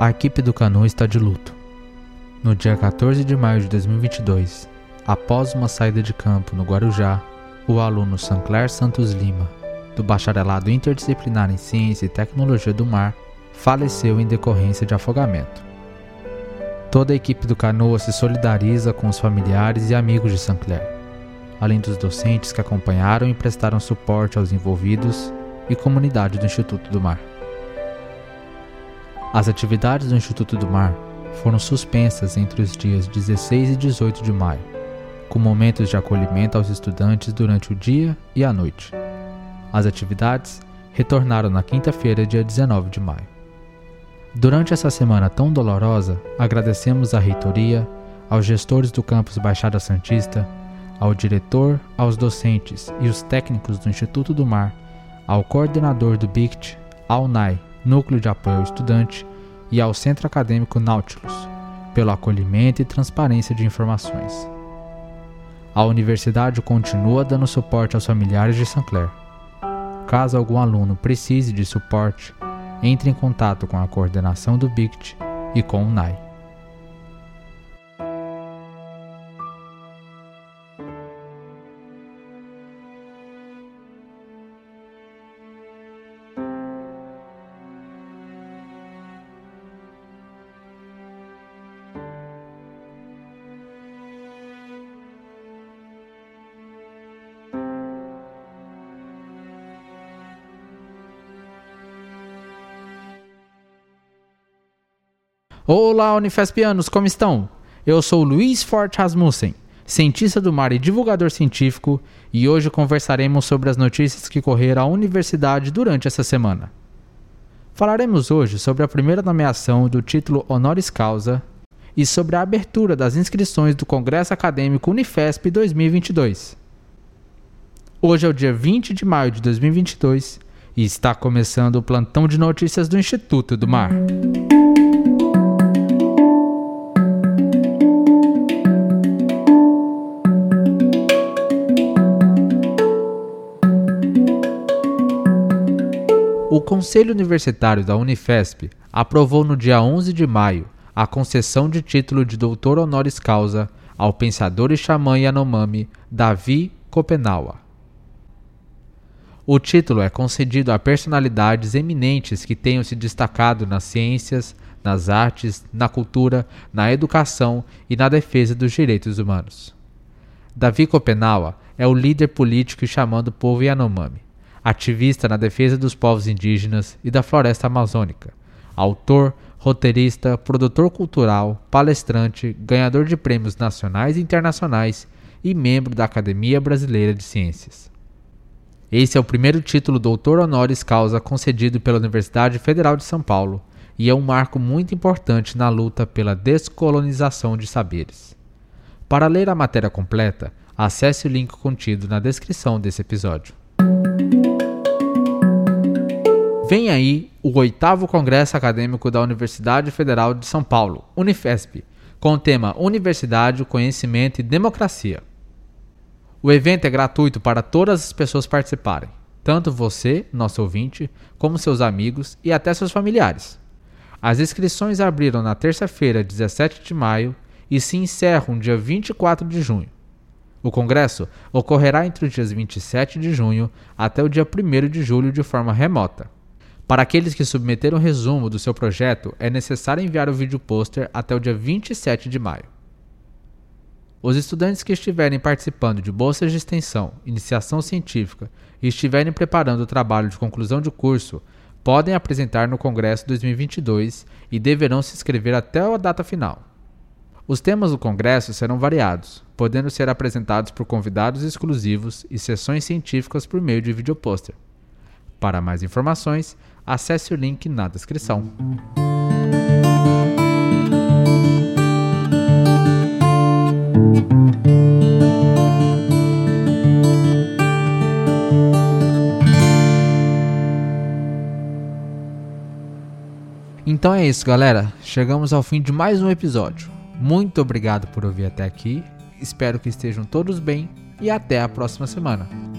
A equipe do Canu está de luto. No dia 14 de maio de 2022, após uma saída de campo no Guarujá, o aluno Sancler Santos Lima, do Bacharelado Interdisciplinar em Ciência e Tecnologia do Mar, faleceu em decorrência de afogamento. Toda a equipe do Canoa se solidariza com os familiares e amigos de Sancler, além dos docentes que acompanharam e prestaram suporte aos envolvidos e comunidade do Instituto do Mar. As atividades do Instituto do Mar foram suspensas entre os dias 16 e 18 de maio, com momentos de acolhimento aos estudantes durante o dia e a noite. As atividades retornaram na quinta-feira, dia 19 de maio. Durante essa semana tão dolorosa, agradecemos à reitoria, aos gestores do campus Baixada Santista, ao diretor, aos docentes e os técnicos do Instituto do Mar, ao coordenador do BICT, ao NAI Núcleo de Apoio ao Estudante, e ao Centro Acadêmico Nautilus, pelo acolhimento e transparência de informações. A universidade continua dando suporte aos familiares de Sancler. Caso algum aluno precise de suporte, entre em contato com a coordenação do BICT e com o NAI. Olá, Unifespianos, como estão? Eu sou Luiz Forte Rasmussen, cientista do mar e divulgador científico, e hoje conversaremos sobre as notícias que correram à universidade durante essa semana. Falaremos hoje sobre a primeira nomeação do título honoris causa e sobre a abertura das inscrições do Congresso Acadêmico Unifesp 2022. Hoje é o dia 20 de maio de 2022 e está começando o plantão de notícias do Instituto do Mar. Conselho Universitário da Unifesp aprovou no dia 11 de maio a concessão de título de doutor honoris causa ao pensador e xamã Yanomami Davi Kopenawa. O título é concedido a personalidades eminentes que tenham se destacado nas ciências, nas artes, na cultura, na educação e na defesa dos direitos humanos. Davi Kopenawa é o líder político e xamã do povo Yanomami ativista na defesa dos povos indígenas e da floresta amazônica, autor, roteirista, produtor cultural, palestrante, ganhador de prêmios nacionais e internacionais e membro da Academia Brasileira de Ciências. Esse é o primeiro título doutor honoris causa concedido pela Universidade Federal de São Paulo e é um marco muito importante na luta pela descolonização de saberes. Para ler a matéria completa, acesse o link contido na descrição desse episódio. Vem aí o oitavo Congresso Acadêmico da Universidade Federal de São Paulo, Unifesp, com o tema Universidade, Conhecimento e Democracia. O evento é gratuito para todas as pessoas participarem, tanto você, nosso ouvinte, como seus amigos e até seus familiares. As inscrições abriram na terça-feira, 17 de maio, e se encerram dia 24 de junho. O congresso ocorrerá entre os dias 27 de junho até o dia 1 de julho de forma remota. Para aqueles que submeteram resumo do seu projeto, é necessário enviar o vídeo pôster até o dia 27 de maio. Os estudantes que estiverem participando de bolsas de extensão, iniciação científica e estiverem preparando o trabalho de conclusão de curso podem apresentar no Congresso 2022 e deverão se inscrever até a data final. Os temas do Congresso serão variados, podendo ser apresentados por convidados exclusivos e sessões científicas por meio de vídeo pôster. Para mais informações, acesse o link na descrição. Então é isso, galera. Chegamos ao fim de mais um episódio. Muito obrigado por ouvir até aqui. Espero que estejam todos bem e até a próxima semana.